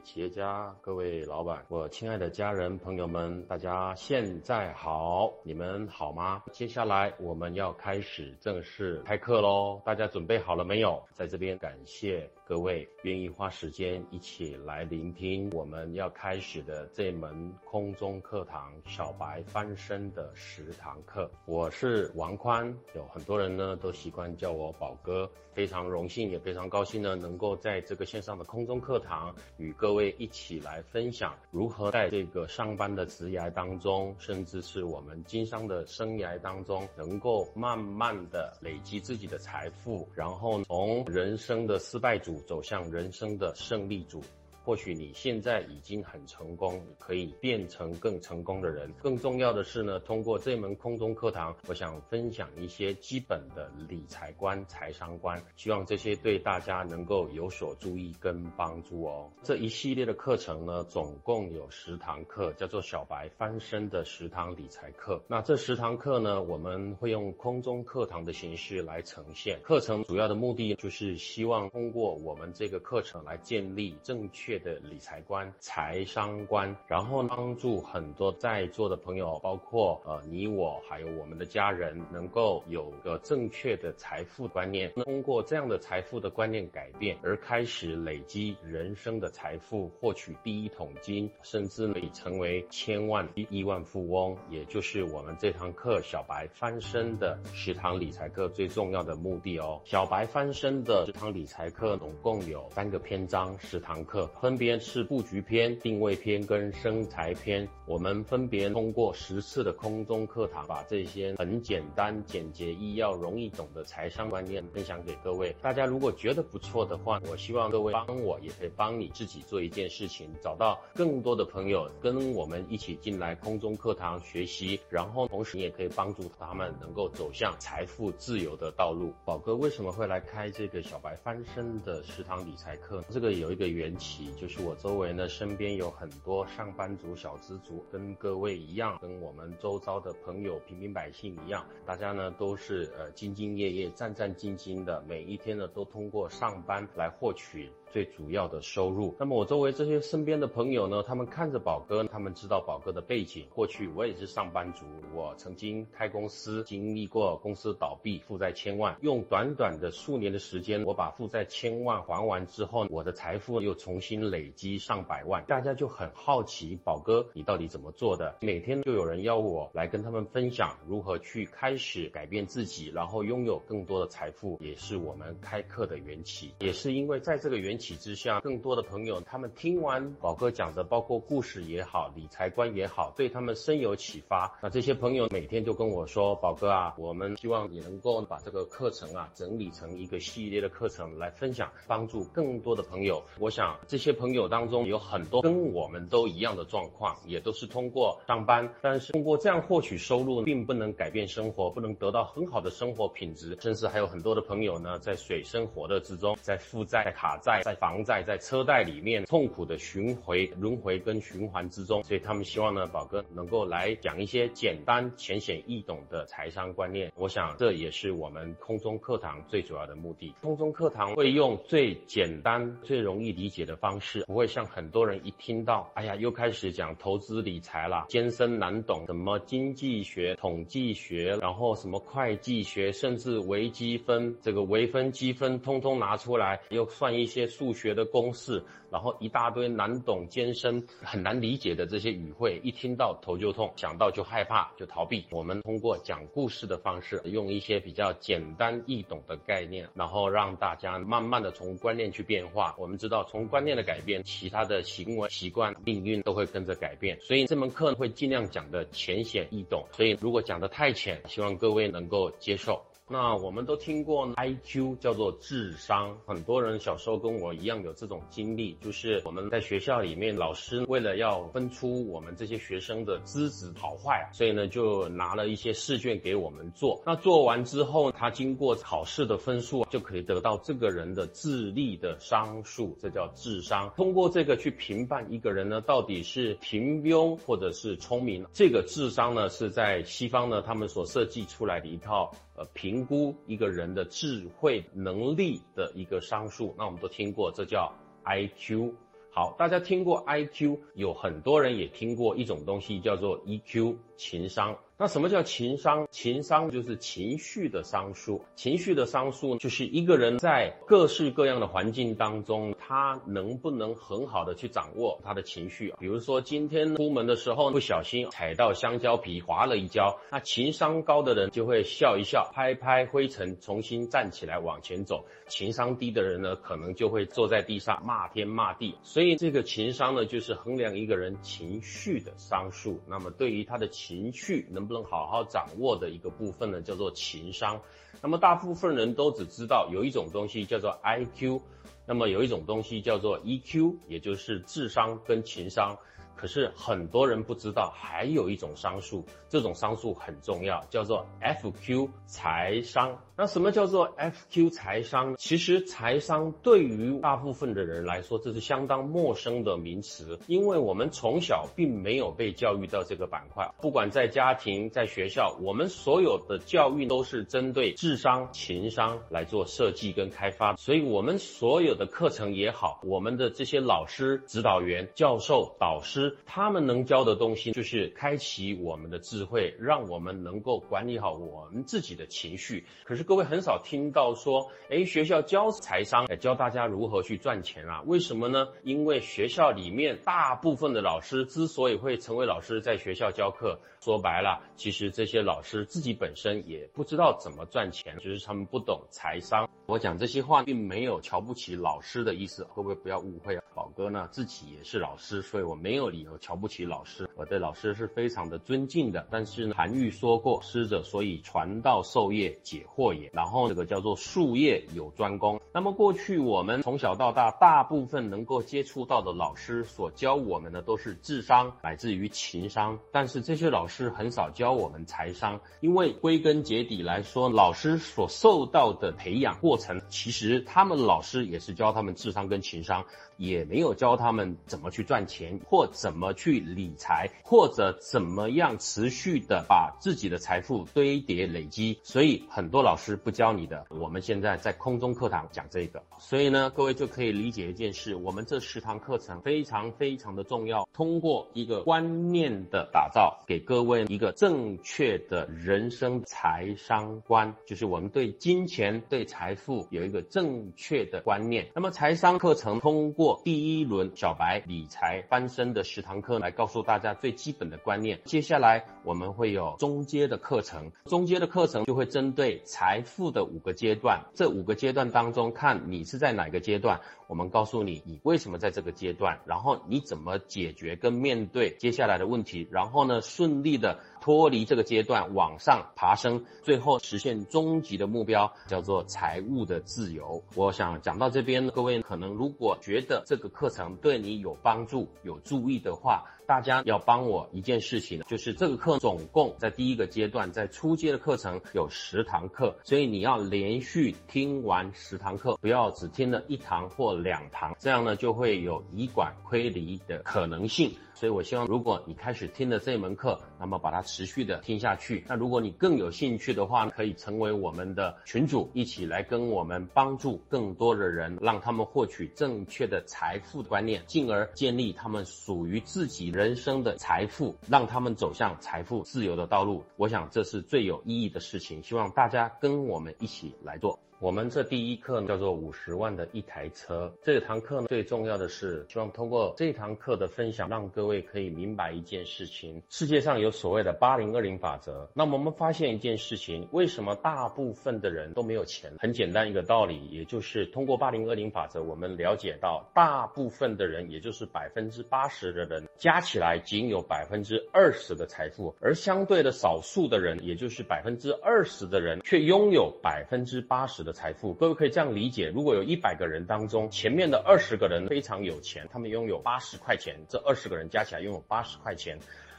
企业家、各位老板、我亲爱的家人朋友们，大家现在好，你们好吗？接下来我们要开始正式开课喽，大家准备好了没有？在这边感谢各位愿意花时间一起来聆听我们要开始的这门空中课堂——小白翻身的十堂课。我是王宽，有很多人呢都习惯叫我宝哥，非常荣幸也非常高兴呢，能够在这个线上的空中课堂与各位一起来分享如何在这个上班的职涯当中，甚至是我们经商的生涯当中，能够慢慢的累积自己的财富，然后从人生的失败组走向人生的胜利组。或许你现在已经很成功，可以变成更成功的人。更重要的是呢，通过这门空中课堂，我想分享一些基本的理财观、财商观，希望这些对大家能够有所注意跟帮助哦。这一系列的课程呢，总共有十堂课，叫做小白翻身的十堂理财课。那这十堂课呢，我们会用空中课堂的形式来呈现。课程主要的目的就是希望通过我们这个课程来建立正确。的理财观、财商观，然后帮助很多在座的朋友，包括呃你我，还有我们的家人，能够有个正确的财富观念。通过这样的财富的观念改变，而开始累积人生的财富，获取第一桶金，甚至可以成为千万亿万富翁。也就是我们这堂课小白翻身的十堂理财课最重要的目的哦。小白翻身的十堂理财课总共有三个篇章，十堂课。分别是布局篇、定位篇跟生财篇，我们分别通过十次的空中课堂，把这些很简单、简洁、易要、容易懂的财商观念分享给各位。大家如果觉得不错的话，我希望各位帮我，也可以帮你自己做一件事情，找到更多的朋友跟我们一起进来空中课堂学习，然后同时你也可以帮助他们能够走向财富自由的道路。宝哥为什么会来开这个小白翻身的食堂理财课？这个有一个缘起。就是我周围呢，身边有很多上班族、小资族，跟各位一样，跟我们周遭的朋友、平民百姓一样，大家呢都是呃兢兢业业、战战兢兢的，每一天呢都通过上班来获取。最主要的收入。那么我周围这些身边的朋友呢，他们看着宝哥，他们知道宝哥的背景。过去我也是上班族，我曾经开公司，经历过公司倒闭，负债千万。用短短的数年的时间，我把负债千万还完之后，我的财富又重新累积上百万。大家就很好奇，宝哥你到底怎么做的？每天就有人要我来跟他们分享如何去开始改变自己，然后拥有更多的财富，也是我们开课的缘起。也是因为在这个缘。起之下，更多的朋友他们听完宝哥讲的，包括故事也好，理财观也好，对他们深有启发。那这些朋友每天就跟我说：“宝哥啊，我们希望你能够把这个课程啊整理成一个系列的课程来分享，帮助更多的朋友。”我想这些朋友当中有很多跟我们都一样的状况，也都是通过上班，但是通过这样获取收入，并不能改变生活，不能得到很好的生活品质，甚至还有很多的朋友呢，在水深火热之中，在负债、卡债。在房贷、在车贷里面痛苦的巡回轮回跟循环之中，所以他们希望呢，宝哥能够来讲一些简单、浅显易懂的财商观念。我想这也是我们空中课堂最主要的目的。空中课堂会用最简单、最容易理解的方式，不会像很多人一听到，哎呀，又开始讲投资理财啦，艰深难懂，什么经济学、统计学，然后什么会计学，甚至微积分，这个微分、积分，通通拿出来，又算一些。数学的公式，然后一大堆难懂、艰深、很难理解的这些语汇，一听到头就痛，想到就害怕，就逃避。我们通过讲故事的方式，用一些比较简单易懂的概念，然后让大家慢慢的从观念去变化。我们知道，从观念的改变，其他的行为习惯、命运都会跟着改变。所以这门课会尽量讲的浅显易懂。所以如果讲的太浅，希望各位能够接受。那我们都听过 I Q 叫做智商，很多人小时候跟我一样有这种经历，就是我们在学校里面，老师为了要分出我们这些学生的资质好坏，所以呢就拿了一些试卷给我们做。那做完之后，他经过考试的分数就可以得到这个人的智力的商数，这叫智商。通过这个去评判一个人呢，到底是平庸或者是聪明。这个智商呢是在西方呢他们所设计出来的一套。呃，评估一个人的智慧能力的一个商数，那我们都听过，这叫 I Q。好，大家听过 IQ，有很多人也听过一种东西叫做 EQ，情商。那什么叫情商？情商就是情绪的商数。情绪的商数就是一个人在各式各样的环境当中，他能不能很好的去掌握他的情绪。比如说今天出门的时候不小心踩到香蕉皮滑了一跤，那情商高的人就会笑一笑，拍拍灰尘，重新站起来往前走。情商低的人呢，可能就会坐在地上骂天骂地。所以这个情商呢，就是衡量一个人情绪的商数。那么对于他的情情绪能不能好好掌握的一个部分呢，叫做情商。那么大部分人都只知道有一种东西叫做 IQ，那么有一种东西叫做 EQ，也就是智商跟情商。可是很多人不知道，还有一种商数，这种商数很重要，叫做 FQ 财商。那什么叫做 FQ 财商？其实财商对于大部分的人来说，这是相当陌生的名词，因为我们从小并没有被教育到这个板块。不管在家庭、在学校，我们所有的教育都是针对智商、情商来做设计跟开发，所以我们所有的课程也好，我们的这些老师、指导员、教授、导师。他们能教的东西就是开启我们的智慧，让我们能够管理好我们自己的情绪。可是各位很少听到说，哎，学校教财商，教大家如何去赚钱啊？为什么呢？因为学校里面大部分的老师之所以会成为老师，在学校教课，说白了，其实这些老师自己本身也不知道怎么赚钱，就是他们不懂财商。我讲这些话并没有瞧不起老师的意思，会不会不要误会啊？宝哥呢自己也是老师，所以我没有理由瞧不起老师。我对老师是非常的尊敬的。但是呢，韩愈说过：“师者，所以传道授业解惑也。”然后这个叫做术业有专攻。那么过去我们从小到大，大部分能够接触到的老师所教我们的都是智商乃至于情商，但是这些老师很少教我们财商，因为归根结底来说，老师所受到的培养过程，其实他们老师也是教他们智商跟情商。也没有教他们怎么去赚钱，或怎么去理财，或者怎么样持续的把自己的财富堆叠累积。所以很多老师不教你的。我们现在在空中课堂讲这个，所以呢，各位就可以理解一件事：我们这十堂课程非常非常的重要。通过一个观念的打造，给各位一个正确的人生财商观，就是我们对金钱、对财富有一个正确的观念。那么财商课程通过。第一轮小白理财翻身的十堂课来告诉大家最基本的观念。接下来我们会有中阶的课程，中阶的课程就会针对财富的五个阶段。这五个阶段当中，看你是在哪个阶段，我们告诉你你为什么在这个阶段，然后你怎么解决跟面对接下来的问题，然后呢顺利的。脱离这个阶段往上爬升，最后实现终极的目标，叫做财务的自由。我想讲到这边，各位可能如果觉得这个课程对你有帮助、有注意的话，大家要帮我一件事情，就是这个课总共在第一个阶段，在初阶的课程有十堂课，所以你要连续听完十堂课，不要只听了一堂或两堂，这样呢就会有以管窥离的可能性。所以，我希望如果你开始听了这一门课，那么把它持续的听下去。那如果你更有兴趣的话，可以成为我们的群主，一起来跟我们帮助更多的人，让他们获取正确的财富观念，进而建立他们属于自己人生的财富，让他们走向财富自由的道路。我想这是最有意义的事情，希望大家跟我们一起来做。我们这第一课呢叫做五十万的一台车。这堂课呢，最重要的是希望通过这堂课的分享，让各位可以明白一件事情：世界上有所谓的八零二零法则。那么我们发现一件事情，为什么大部分的人都没有钱？很简单一个道理，也就是通过八零二零法则，我们了解到，大部分的人，也就是百分之八十的人，加起来仅有百分之二十的财富，而相对的少数的人，也就是百分之二十的人，却拥有百分之八十。的财富，各位可以这样理解：如果有一百个人当中，前面的二十个人非常有钱，他们拥有八十块钱，这二十个人加起来拥有八十块钱。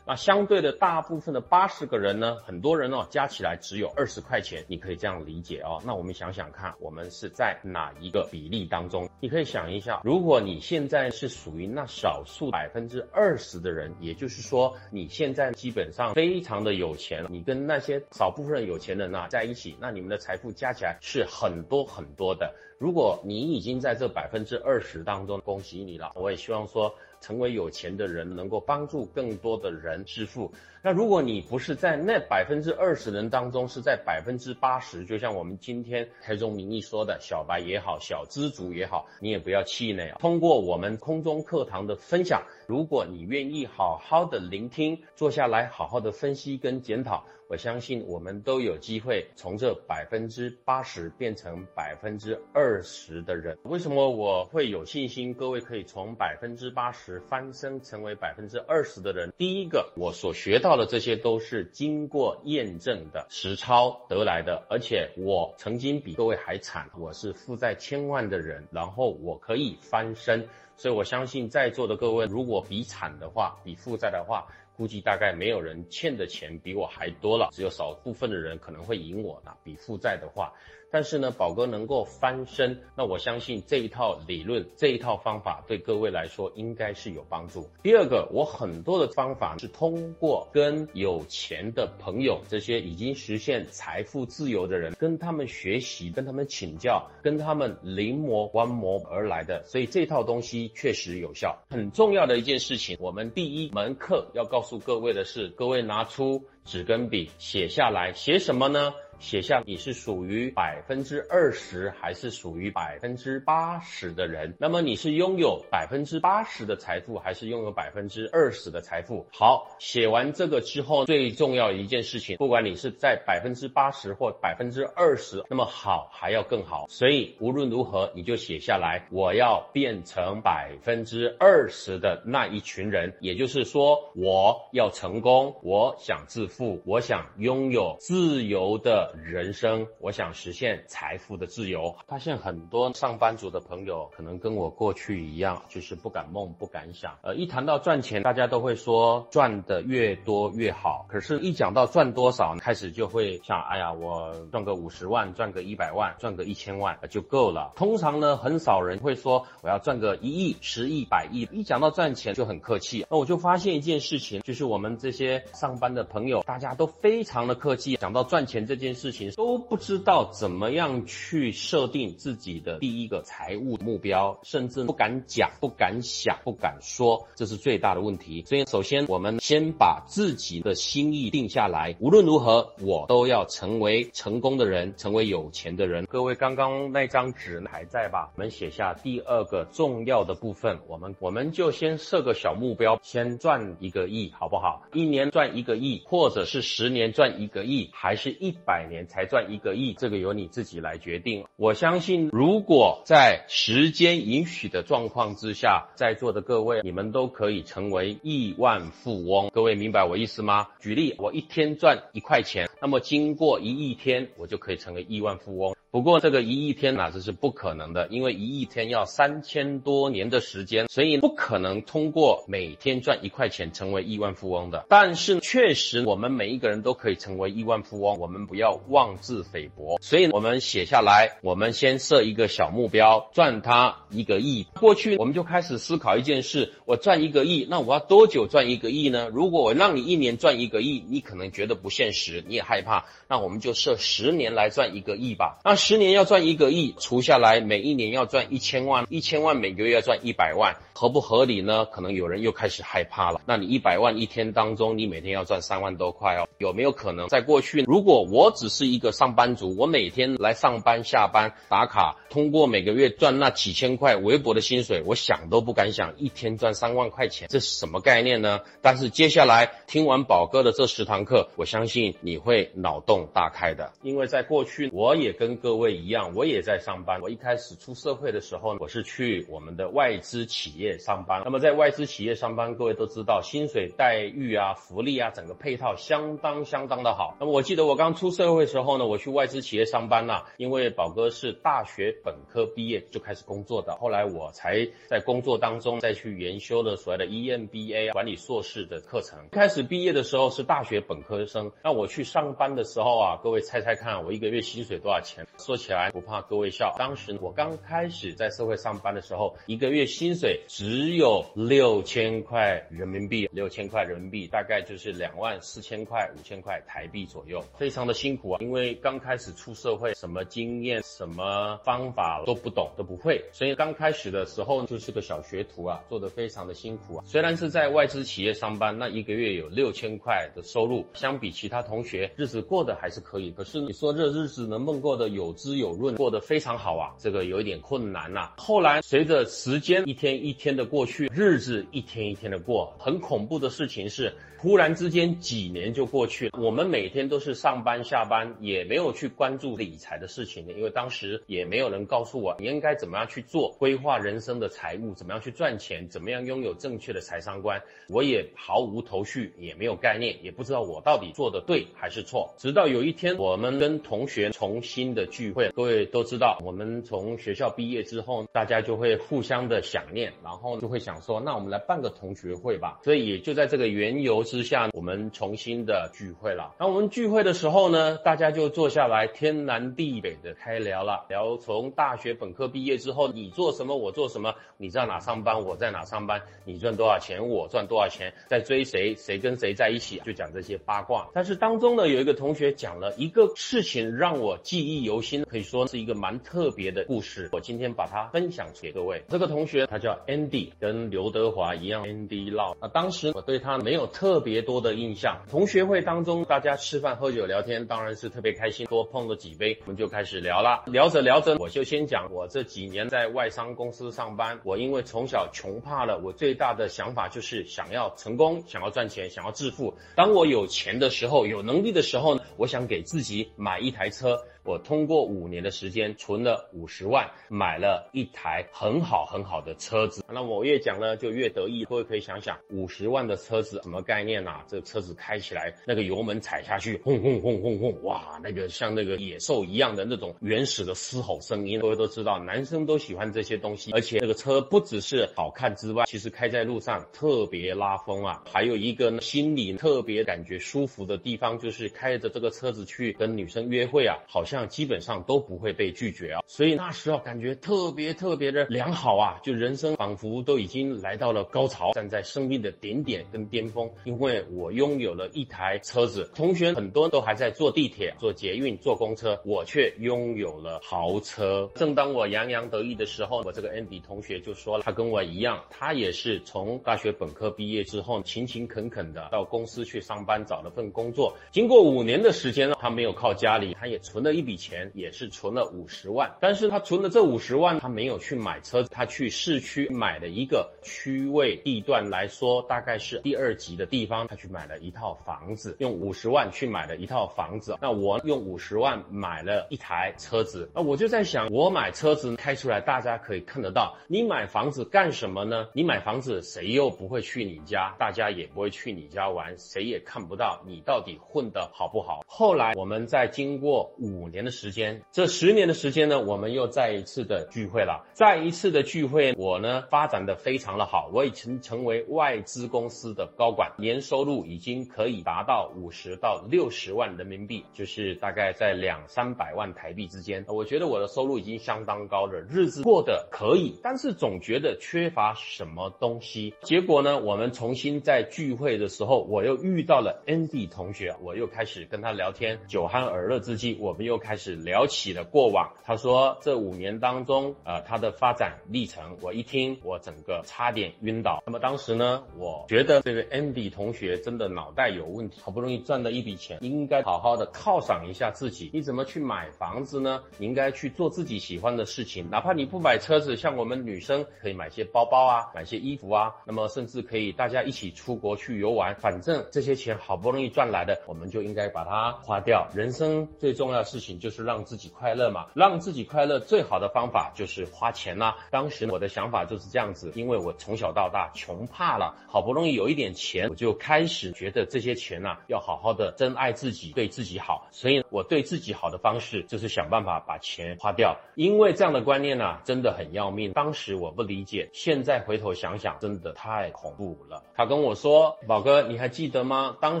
那相对的大部分的八十个人呢，很多人哦加起来只有二十块钱，你可以这样理解哦。那我们想想看，我们是在哪一个比例当中？你可以想一下，如果你现在是属于那少数百分之二十的人，也就是说你现在基本上非常的有钱，你跟那些少部分有钱人啊在一起，那你们的财富加起来是很多很多的。如果你已经在这百分之二十当中，恭喜你了。我也希望说，成为有钱的人，能够帮助更多的人致富。那如果你不是在那百分之二十人当中，是在百分之八十，就像我们今天台中民意说的，小白也好，小资族也好，你也不要气馁。通过我们空中课堂的分享，如果你愿意好好的聆听，坐下来好好的分析跟检讨。我相信我们都有机会从这百分之八十变成百分之二十的人。为什么我会有信心？各位可以从百分之八十翻身成为百分之二十的人。第一个，我所学到的这些都是经过验证的实操得来的，而且我曾经比各位还惨，我是负债千万的人，然后我可以翻身。所以我相信在座的各位，如果比惨的话，比负债的话。估计大概没有人欠的钱比我还多了，只有少部分的人可能会赢我的，比负债的话。但是呢，宝哥能够翻身，那我相信这一套理论、这一套方法对各位来说应该是有帮助。第二个，我很多的方法是通过跟有钱的朋友、这些已经实现财富自由的人，跟他们学习、跟他们请教、跟他们临摹观摩而来的，所以这套东西确实有效。很重要的一件事情，我们第一门课要告诉各位的是，各位拿出纸跟笔写下来，写什么呢？写下你是属于百分之二十还是属于百分之八十的人？那么你是拥有百分之八十的财富还是拥有百分之二十的财富？好，写完这个之后，最重要一件事情，不管你是在百分之八十或百分之二十，那么好还要更好。所以无论如何，你就写下来，我要变成百分之二十的那一群人。也就是说，我要成功，我想致富，我想拥有自由的。人生，我想实现财富的自由。发现很多上班族的朋友，可能跟我过去一样，就是不敢梦、不敢想。呃，一谈到赚钱，大家都会说赚的越多越好。可是，一讲到赚多少，开始就会想，哎呀，我赚个五十万，赚个一百万，赚个一千万就够了。通常呢，很少人会说我要赚个一亿、十亿、百亿。一讲到赚钱就很客气。那我就发现一件事情，就是我们这些上班的朋友，大家都非常的客气。讲到赚钱这件。事事情都不知道怎么样去设定自己的第一个财务目标，甚至不敢讲、不敢想、不敢说，这是最大的问题。所以，首先我们先把自己的心意定下来，无论如何，我都要成为成功的人，成为有钱的人。各位，刚刚那张纸还在吧？我们写下第二个重要的部分，我们我们就先设个小目标，先赚一个亿，好不好？一年赚一个亿，或者是十年赚一个亿，还是一百？年才赚一个亿，这个由你自己来决定。我相信，如果在时间允许的状况之下，在座的各位，你们都可以成为亿万富翁。各位明白我意思吗？举例，我一天赚一块钱，那么经过一亿天，我就可以成为亿万富翁。不过这个一亿天哪，这是不可能的，因为一亿天要三千多年的时间，所以不可能通过每天赚一块钱成为亿万富翁的。但是确实，我们每一个人都可以成为亿万富翁，我们不要妄自菲薄。所以我们写下来，我们先设一个小目标，赚它一个亿。过去我们就开始思考一件事：我赚一个亿，那我要多久赚一个亿呢？如果我让你一年赚一个亿，你可能觉得不现实，你也害怕。那我们就设十年来赚一个亿吧。那十年要赚一个亿，除下来每一年要赚一千万，一千万每个月要赚一百万，合不合理呢？可能有人又开始害怕了。那你一百万一天当中，你每天要赚三万多块哦，有没有可能？在过去，如果我只是一个上班族，我每天来上班下班打卡，通过每个月赚那几千块微薄的薪水，我想都不敢想一天赚三万块钱，这是什么概念呢？但是接下来听完宝哥的这十堂课，我相信你会脑洞大开的，因为在过去我也跟各各位一样，我也在上班。我一开始出社会的时候，我是去我们的外资企业上班。那么在外资企业上班，各位都知道，薪水待遇啊、福利啊，整个配套相当相当的好。那么我记得我刚出社会的时候呢，我去外资企业上班呐，因为宝哥是大学本科毕业就开始工作的，后来我才在工作当中再去研修了所谓的 EMBA 管理硕士的课程。开始毕业的时候是大学本科生，那我去上班的时候啊，各位猜猜看，我一个月薪水多少钱？说起来不怕各位笑，当时我刚开始在社会上班的时候，一个月薪水只有六千块人民币，六千块人民币大概就是两万四千块、五千块台币左右，非常的辛苦啊，因为刚开始出社会，什么经验、什么方法都不懂，都不会，所以刚开始的时候就是个小学徒啊，做的非常的辛苦啊。虽然是在外资企业上班，那一个月有六千块的收入，相比其他同学，日子过得还是可以。可是你说这日子能不能过得有有滋有润，过得非常好啊？这个有一点困难呐。后来随着时间一天一天的过去，日子一天一天的过，很恐怖的事情是。突然之间几年就过去了，我们每天都是上班下班，也没有去关注理财的事情，因为当时也没有人告诉我你应该怎么样去做规划人生的财务，怎么样去赚钱，怎么样拥有正确的财商观，我也毫无头绪，也没有概念，也不知道我到底做的对还是错。直到有一天，我们跟同学重新的聚会，各位都知道，我们从学校毕业之后，大家就会互相的想念，然后就会想说，那我们来办个同学会吧。所以也就在这个缘由。之下，我们重新的聚会了。那我们聚会的时候呢，大家就坐下来，天南地北的开聊了。聊从大学本科毕业之后，你做什么，我做什么，你在哪上班，我在哪上班，你赚多少钱，我赚多少钱，在追谁，谁跟谁在一起，就讲这些八卦。但是当中呢，有一个同学讲了一个事情，让我记忆犹新可以说是一个蛮特别的故事。我今天把它分享给各位。这个同学他叫 Andy，跟刘德华一样，Andy Lau。啊，当时我对他没有特。特别多的印象，同学会当中，大家吃饭喝酒聊天，当然是特别开心。多碰了几杯，我们就开始聊了。聊着聊着，我就先讲我这几年在外商公司上班。我因为从小穷怕了，我最大的想法就是想要成功，想要赚钱，想要致富。当我有钱的时候，有能力的时候呢，我想给自己买一台车。我通过五年的时间存了五十万，买了一台很好很好的车子。那我越讲呢，就越得意。各位可以想想，五十万的车子什么概念呐？这车子开起来，那个油门踩下去，轰轰轰轰轰，哇，那个像那个野兽一样的那种原始的嘶吼声音。各位都知道，男生都喜欢这些东西。而且这个车不只是好看之外，其实开在路上特别拉风啊。还有一个呢心里特别感觉舒服的地方，就是开着这个车子去跟女生约会啊，好像。基本上都不会被拒绝啊，所以那时候感觉特别特别的良好啊，就人生仿佛都已经来到了高潮，站在生命的顶点跟巅峰。因为我拥有了一台车子，同学很多都还在坐地铁、坐捷运、坐公车，我却拥有了豪车。正当我洋洋得意的时候，我这个 Andy 同学就说了，他跟我一样，他也是从大学本科毕业之后，勤勤恳恳的到公司去上班，找了份工作。经过五年的时间，他没有靠家里，他也存了一。笔钱也是存了五十万，但是他存的这五十万，他没有去买车，他去市区买了一个区位地段来说，大概是第二级的地方，他去买了一套房子，用五十万去买了一套房子。那我用五十万买了一台车子，那我就在想，我买车子开出来，大家可以看得到，你买房子干什么呢？你买房子，谁又不会去你家？大家也不会去你家玩，谁也看不到你到底混得好不好。后来我们在经过五年。的时间，这十年的时间呢，我们又再一次的聚会了。再一次的聚会，我呢发展的非常的好，我已经成为外资公司的高管，年收入已经可以达到五十到六十万人民币，就是大概在两三百万台币之间。我觉得我的收入已经相当高了，日子过得可以，但是总觉得缺乏什么东西。结果呢，我们重新在聚会的时候，我又遇到了 Andy 同学，我又开始跟他聊天，酒酣耳热之际，我们又。开始聊起了过往，他说这五年当中，呃，他的发展历程，我一听，我整个差点晕倒。那么当时呢，我觉得这个 Andy 同学真的脑袋有问题，好不容易赚了一笔钱，应该好好的犒赏一下自己。你怎么去买房子呢？你应该去做自己喜欢的事情，哪怕你不买车子，像我们女生可以买些包包啊，买些衣服啊，那么甚至可以大家一起出国去游玩。反正这些钱好不容易赚来的，我们就应该把它花掉。人生最重要的事情情。就是让自己快乐嘛。让自己快乐最好的方法就是花钱啦。当时我的想法就是这样子，因为我从小到大穷怕了，好不容易有一点钱，我就开始觉得这些钱呐要好好的珍爱自己，对自己好。所以我对自己好的方式就是想办法把钱花掉，因为这样的观念呢真的很要命。当时我不理解，现在回头想想，真的太恐怖了。他跟我说：“宝哥，你还记得吗？当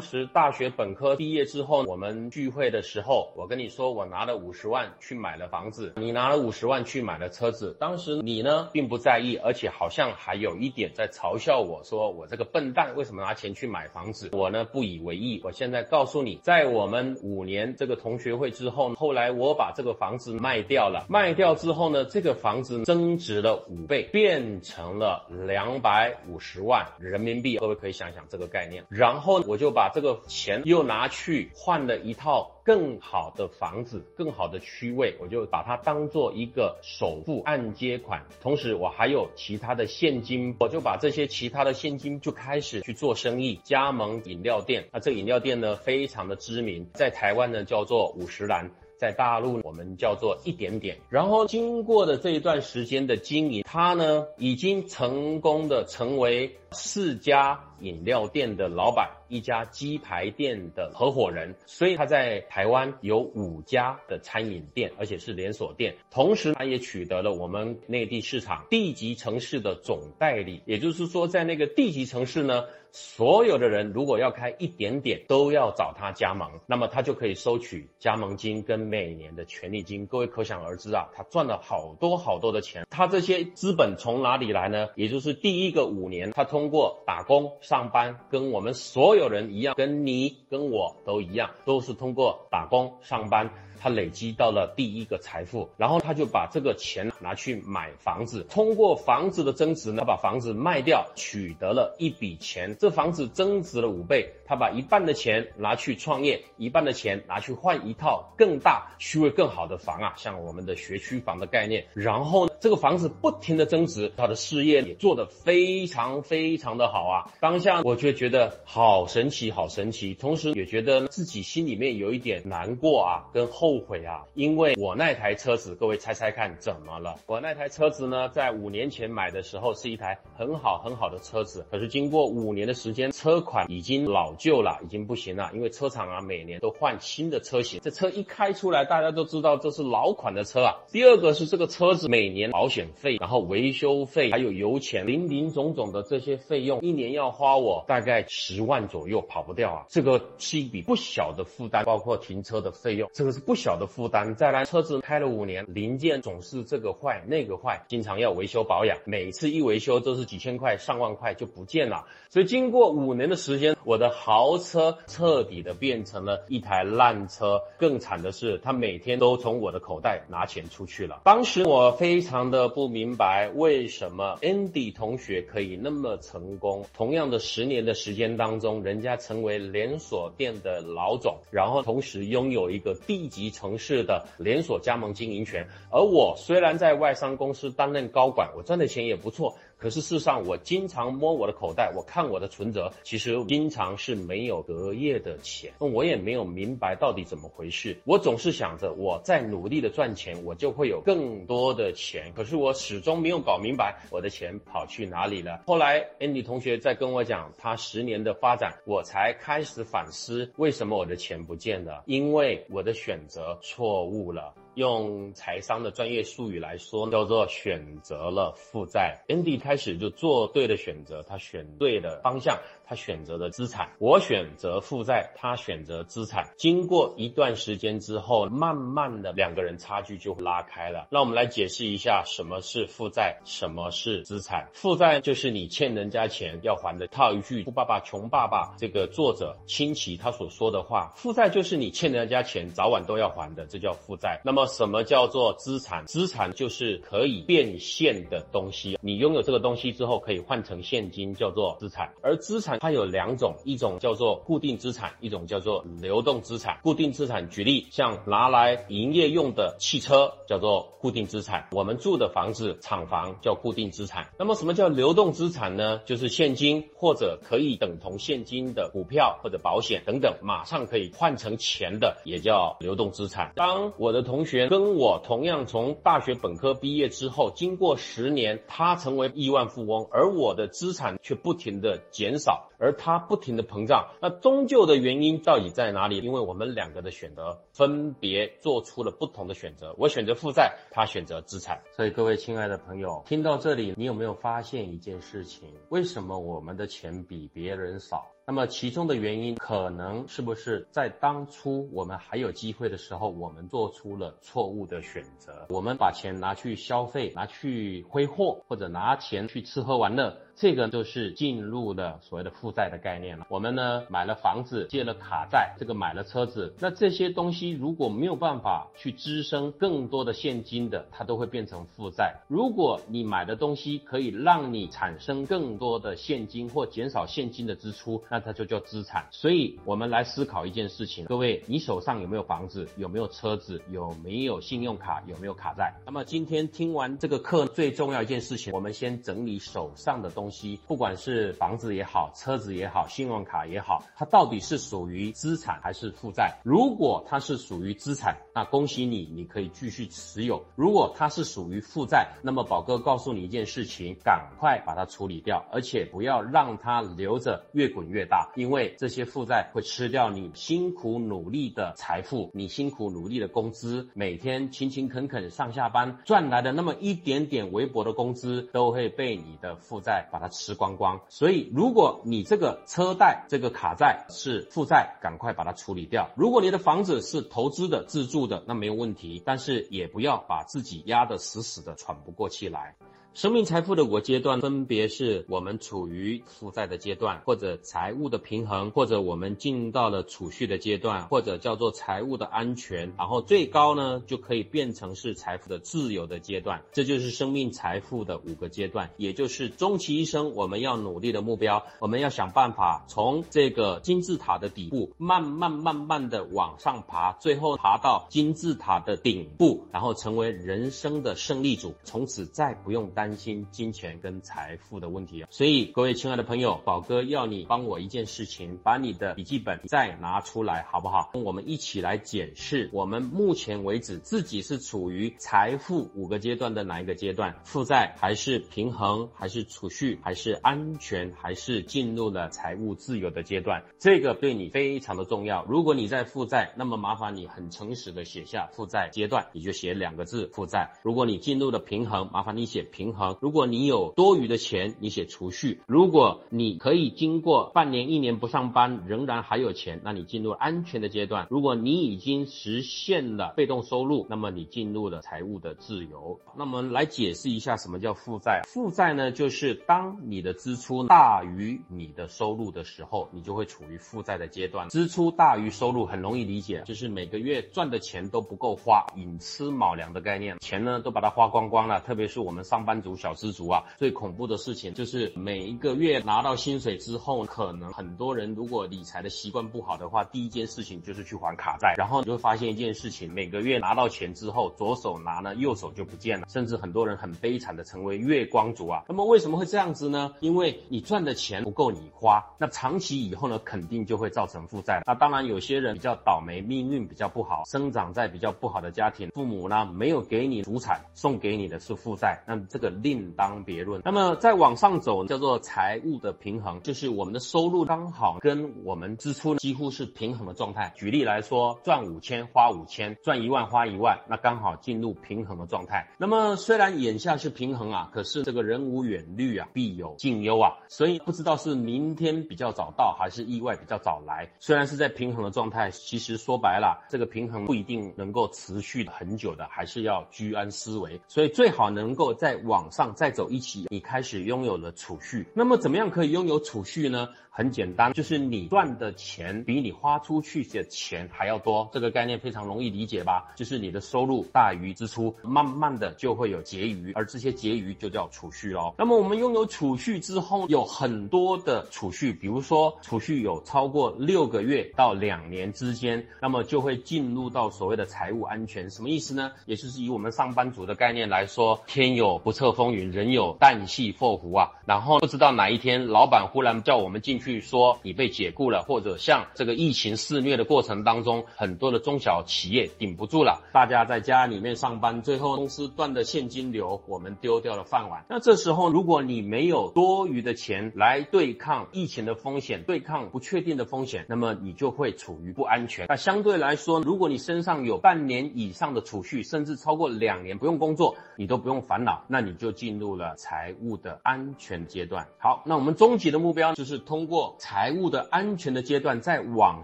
时大学本科毕业之后，我们聚会的时候，我跟你说我拿了五十万去买了房子，你拿了五十万去买了车子。当时你呢并不在意，而且好像还有一点在嘲笑我说我这个笨蛋为什么拿钱去买房子？我呢不以为意。我现在告诉你，在我们五年这个同学会之后，后来我把这个房子卖掉了，卖掉之后呢，这个房子增值了五倍，变成了两百五十万人民币。各位可以想想这个概念。然后我就把这个钱又拿去换了一套。更好的房子，更好的区位，我就把它当做一个首付按揭款。同时，我还有其他的现金，我就把这些其他的现金就开始去做生意，加盟饮料店。那这个饮料店呢，非常的知名，在台湾呢叫做五十岚。在大陆，我们叫做一点点。然后经过的这一段时间的经营，它呢已经成功的成为四家饮料店的老板，一家鸡排店的合伙人。所以他在台湾有五家的餐饮店，而且是连锁店。同时，他也取得了我们内地市场地级城市的总代理。也就是说，在那个地级城市呢。所有的人如果要开一点点，都要找他加盟，那么他就可以收取加盟金跟每年的权利金。各位可想而知啊，他赚了好多好多的钱。他这些资本从哪里来呢？也就是第一个五年，他通通过打工上班，跟我们所有人一样，跟你跟我都一样，都是通过打工上班。他累积到了第一个财富，然后他就把这个钱拿去买房子，通过房子的增值呢，他把房子卖掉，取得了一笔钱。这房子增值了五倍，他把一半的钱拿去创业，一半的钱拿去换一套更大、区位更好的房啊，像我们的学区房的概念。然后呢这个房子不停的增值，他的事业也做得非常非常的好啊。当下我就觉得好神奇，好神奇，同时也觉得自己心里面有一点难过啊，跟后。后悔啊！因为我那台车子，各位猜猜看怎么了？我那台车子呢，在五年前买的时候是一台很好很好的车子，可是经过五年的时间，车款已经老旧了，已经不行了。因为车厂啊，每年都换新的车型，这车一开出来，大家都知道这是老款的车啊。第二个是这个车子每年保险费，然后维修费，还有油钱，零零总总的这些费用，一年要花我大概十万左右，跑不掉啊。这个是一笔不小的负担，包括停车的费用，这个是不。小的负担，再来车子开了五年，零件总是这个坏那个坏，经常要维修保养，每次一维修都是几千块上万块就不见了。所以经过五年的时间，我的豪车彻底的变成了一台烂车。更惨的是，他每天都从我的口袋拿钱出去了。当时我非常的不明白，为什么 Andy 同学可以那么成功？同样的十年的时间当中，人家成为连锁店的老总，然后同时拥有一个地级。城市的连锁加盟经营权，而我虽然在外商公司担任高管，我赚的钱也不错。可是事实上，我经常摸我的口袋，我看我的存折，其实经常是没有隔夜的钱。我也没有明白到底怎么回事。我总是想着我在努力的赚钱，我就会有更多的钱。可是我始终没有搞明白我的钱跑去哪里了。后来 Andy 同学在跟我讲他十年的发展，我才开始反思为什么我的钱不见了，因为我的选择错误了。用财商的专业术语来说，叫做选择了负债。Andy 开始就做对的选择，他选对的方向。他选择的资产，我选择负债，他选择资产。经过一段时间之后，慢慢的两个人差距就拉开了。那我们来解释一下什么是负债，什么是资产。负债就是你欠人家钱要还的。套一句《富爸爸穷爸爸》这个作者清奇他所说的话，负债就是你欠人家钱，早晚都要还的，这叫负债。那么什么叫做资产？资产就是可以变现的东西，你拥有这个东西之后可以换成现金，叫做资产。而资产它有两种，一种叫做固定资产，一种叫做流动资产。固定资产，举例像拿来营业用的汽车叫做固定资产，我们住的房子、厂房叫固定资产。那么什么叫流动资产呢？就是现金或者可以等同现金的股票或者保险等等，马上可以换成钱的，也叫流动资产。当我的同学跟我同样从大学本科毕业之后，经过十年，他成为亿万富翁，而我的资产却不停的减少，而它不停的膨胀。那终究的原因到底在哪里？因为我们两个的选择分别做出了不同的选择，我选择负债，他选择资产。所以各位亲爱的朋友，听到这里，你有没有发现一件事情？为什么我们的钱比别人少？那么其中的原因，可能是不是在当初我们还有机会的时候，我们做出了错误的选择？我们把钱拿去消费，拿去挥霍，或者拿钱去吃喝玩乐。这个就是进入了所谓的负债的概念了。我们呢买了房子，借了卡债，这个买了车子，那这些东西如果没有办法去滋生更多的现金的，它都会变成负债。如果你买的东西可以让你产生更多的现金或减少现金的支出，它就叫资产。所以，我们来思考一件事情：各位，你手上有没有房子？有没有车子？有没有信用卡？有没有卡债？那么今天听完这个课，最重要一件事情，我们先整理手上的东。西，不管是房子也好，车子也好，信用卡也好，它到底是属于资产还是负债？如果它是属于资产，那恭喜你，你可以继续持有；如果它是属于负债，那么宝哥告诉你一件事情，赶快把它处理掉，而且不要让它留着越滚越大，因为这些负债会吃掉你辛苦努力的财富，你辛苦努力的工资，每天勤勤恳恳上下班赚来的那么一点点微薄的工资，都会被你的负债把。把它吃光光，所以如果你这个车贷、这个卡债是负债，赶快把它处理掉。如果你的房子是投资的、自住的，那没有问题，但是也不要把自己压得死死的，喘不过气来。生命财富的五个阶段，分别是我们处于负债的阶段，或者财务的平衡，或者我们进到了储蓄的阶段，或者叫做财务的安全，然后最高呢就可以变成是财富的自由的阶段。这就是生命财富的五个阶段，也就是终其一生我们要努力的目标。我们要想办法从这个金字塔的底部慢慢慢慢的往上爬，最后爬到金字塔的顶部，然后成为人生的胜利组，从此再不用担。担心金钱跟财富的问题，所以各位亲爱的朋友，宝哥要你帮我一件事情，把你的笔记本再拿出来，好不好？我们一起来检视，我们目前为止自己是处于财富五个阶段的哪一个阶段？负债还是平衡，还是储蓄，还是安全，还是进入了财务自由的阶段？这个对你非常的重要。如果你在负债，那么麻烦你很诚实的写下负债阶段，你就写两个字负债。如果你进入了平衡，麻烦你写平。好，如果你有多余的钱，你写储蓄；如果你可以经过半年、一年不上班，仍然还有钱，那你进入安全的阶段。如果你已经实现了被动收入，那么你进入了财务的自由。那么来解释一下什么叫负债？负债呢，就是当你的支出大于你的收入的时候，你就会处于负债的阶段。支出大于收入很容易理解，就是每个月赚的钱都不够花，寅吃卯粮的概念，钱呢都把它花光光了。特别是我们上班族。小资族啊，最恐怖的事情就是每一个月拿到薪水之后，可能很多人如果理财的习惯不好的话，第一件事情就是去还卡债，然后你就会发现一件事情，每个月拿到钱之后，左手拿呢，右手就不见了，甚至很多人很悲惨的成为月光族啊。那么为什么会这样子呢？因为你赚的钱不够你花，那长期以后呢，肯定就会造成负债。那当然有些人比较倒霉，命运比较不好，生长在比较不好的家庭，父母呢没有给你主产，送给你的是负债，那这个。另当别论。那么再往上走，叫做财务的平衡，就是我们的收入刚好跟我们支出几乎是平衡的状态。举例来说，赚五千花五千，赚一万花一万，那刚好进入平衡的状态。那么虽然眼下是平衡啊，可是这个人无远虑啊，必有近忧啊，所以不知道是明天比较早到，还是意外比较早来。虽然是在平衡的状态，其实说白了，这个平衡不一定能够持续很久的，还是要居安思危。所以最好能够在往往上再走一起，你开始拥有了储蓄。那么怎么样可以拥有储蓄呢？很简单，就是你赚的钱比你花出去的钱还要多。这个概念非常容易理解吧？就是你的收入大于支出，慢慢的就会有结余，而这些结余就叫储蓄喽。那么我们拥有储蓄之后，有很多的储蓄，比如说储蓄有超过六个月到两年之间，那么就会进入到所谓的财务安全。什么意思呢？也就是以我们上班族的概念来说，天有不测。风云，人有旦夕祸福啊。然后不知道哪一天，老板忽然叫我们进去据说你被解雇了，或者像这个疫情肆虐的过程当中，很多的中小企业顶不住了，大家在家里面上班，最后公司断的现金流，我们丢掉了饭碗。那这时候，如果你没有多余的钱来对抗疫情的风险，对抗不确定的风险，那么你就会处于不安全。那相对来说，如果你身上有半年以上的储蓄，甚至超过两年不用工作，你都不用烦恼，那你就进入了财务的安全阶段。好，那我们终极的目标就是通过财务的安全的阶段，再往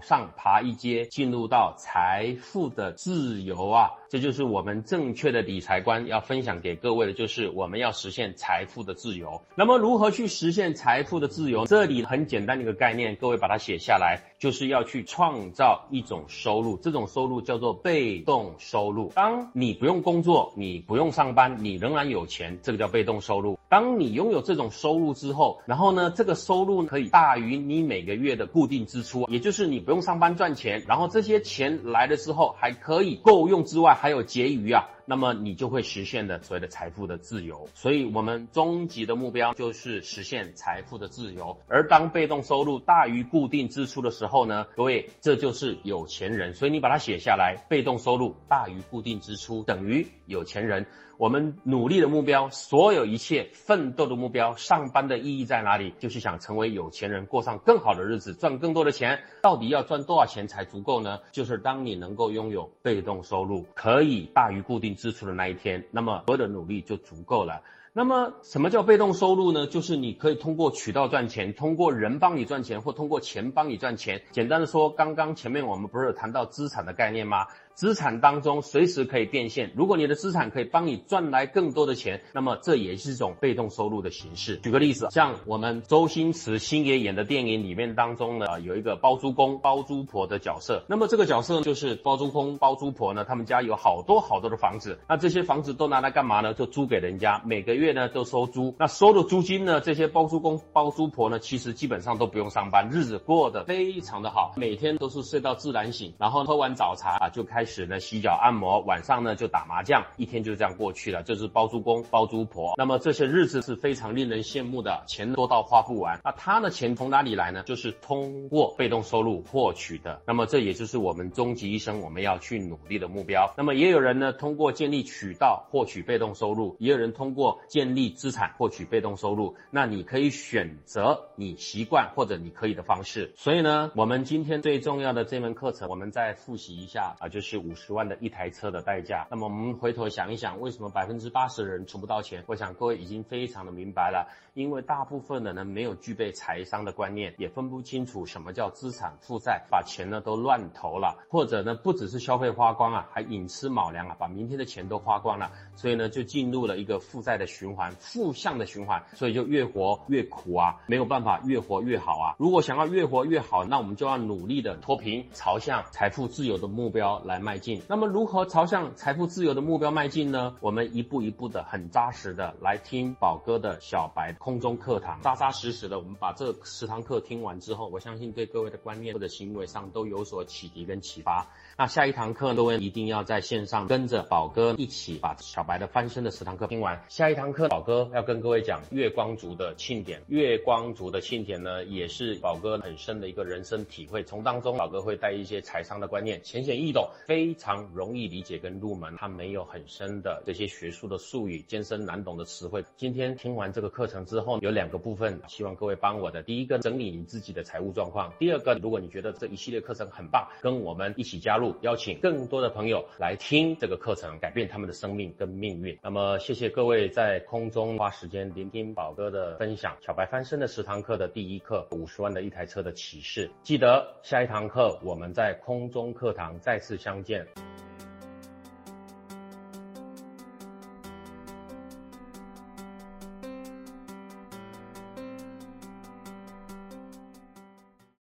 上爬一阶，进入到财富的自由啊！这就是我们正确的理财观要分享给各位的，就是我们要实现财富的自由。那么如何去实现财富的自由？这里很简单的一个概念，各位把它写下来，就是要去创造一种收入，这种收入叫做被动收入。当你不用工作，你不用上班，你仍然有钱，这个叫被动收入。当你拥有这种收入之后，然后呢，这个收入可以大于你每个月的固定支出，也就是你不用上班赚钱，然后这些钱来了之后还可以够用之外，还有结余啊。那么你就会实现的所谓的财富的自由，所以我们终极的目标就是实现财富的自由。而当被动收入大于固定支出的时候呢，各位这就是有钱人。所以你把它写下来，被动收入大于固定支出等于有钱人。我们努力的目标，所有一切奋斗的目标，上班的意义在哪里？就是想成为有钱人，过上更好的日子，赚更多的钱。到底要赚多少钱才足够呢？就是当你能够拥有被动收入，可以大于固定。支出的那一天，那么所有的努力就足够了。那么什么叫被动收入呢？就是你可以通过渠道赚钱，通过人帮你赚钱，或通过钱帮你赚钱。简单的说，刚刚前面我们不是有谈到资产的概念吗？资产当中随时可以变现。如果你的资产可以帮你赚来更多的钱，那么这也是一种被动收入的形式。举个例子，像我们周星驰星爷演的电影里面当中呢，有一个包租公包租婆的角色。那么这个角色就是包租公包租婆呢，他们家有好多好多的房子，那这些房子都拿来干嘛呢？就租给人家，每个月呢都收租。那收的租金呢，这些包租公包租婆呢，其实基本上都不用上班，日子过得非常的好，每天都是睡到自然醒，然后喝完早茶啊就开。开始呢洗脚按摩，晚上呢就打麻将，一天就这样过去了。这是包租公包租婆，那么这些日子是非常令人羡慕的，钱多到花不完。那他的钱从哪里来呢？就是通过被动收入获取的。那么这也就是我们终极一生我们要去努力的目标。那么也有人呢通过建立渠道获取被动收入，也有人通过建立资产获取被动收入。那你可以选择你习惯或者你可以的方式。所以呢，我们今天最重要的这门课程，我们再复习一下啊，就是。五十万的一台车的代价，那么我们回头想一想，为什么百分之八十的人存不到钱？我想各位已经非常的明白了，因为大部分的人没有具备财商的观念，也分不清楚什么叫资产负债，把钱呢都乱投了，或者呢不只是消费花光啊，还寅吃卯粮啊，把明天的钱都花光了，所以呢就进入了一个负债的循环，负向的循环，所以就越活越苦啊，没有办法越活越好啊。如果想要越活越好，那我们就要努力的脱贫，朝向财富自由的目标来。迈进，那么如何朝向财富自由的目标迈进呢？我们一步一步的、很扎实的来听宝哥的小白空中课堂，扎扎实实的。我们把这十堂课听完之后，我相信对各位的观念或者行为上都有所启迪跟启发。那下一堂课，各位一定要在线上跟着宝哥一起把小白的翻身的十堂课听完。下一堂课，宝哥要跟各位讲月光族的庆典。月光族的庆典呢，也是宝哥很深的一个人生体会。从当中，宝哥会带一些财商的观念，浅显易懂。非常容易理解跟入门，它没有很深的这些学术的术语、艰深难懂的词汇。今天听完这个课程之后，有两个部分，希望各位帮我的。第一个，整理你自己的财务状况；第二个，如果你觉得这一系列课程很棒，跟我们一起加入，邀请更多的朋友来听这个课程，改变他们的生命跟命运。那么，谢谢各位在空中花时间聆听宝哥的分享，小白翻身的十堂课的第一课，五十万的一台车的启示。记得下一堂课我们在空中课堂再次相。见。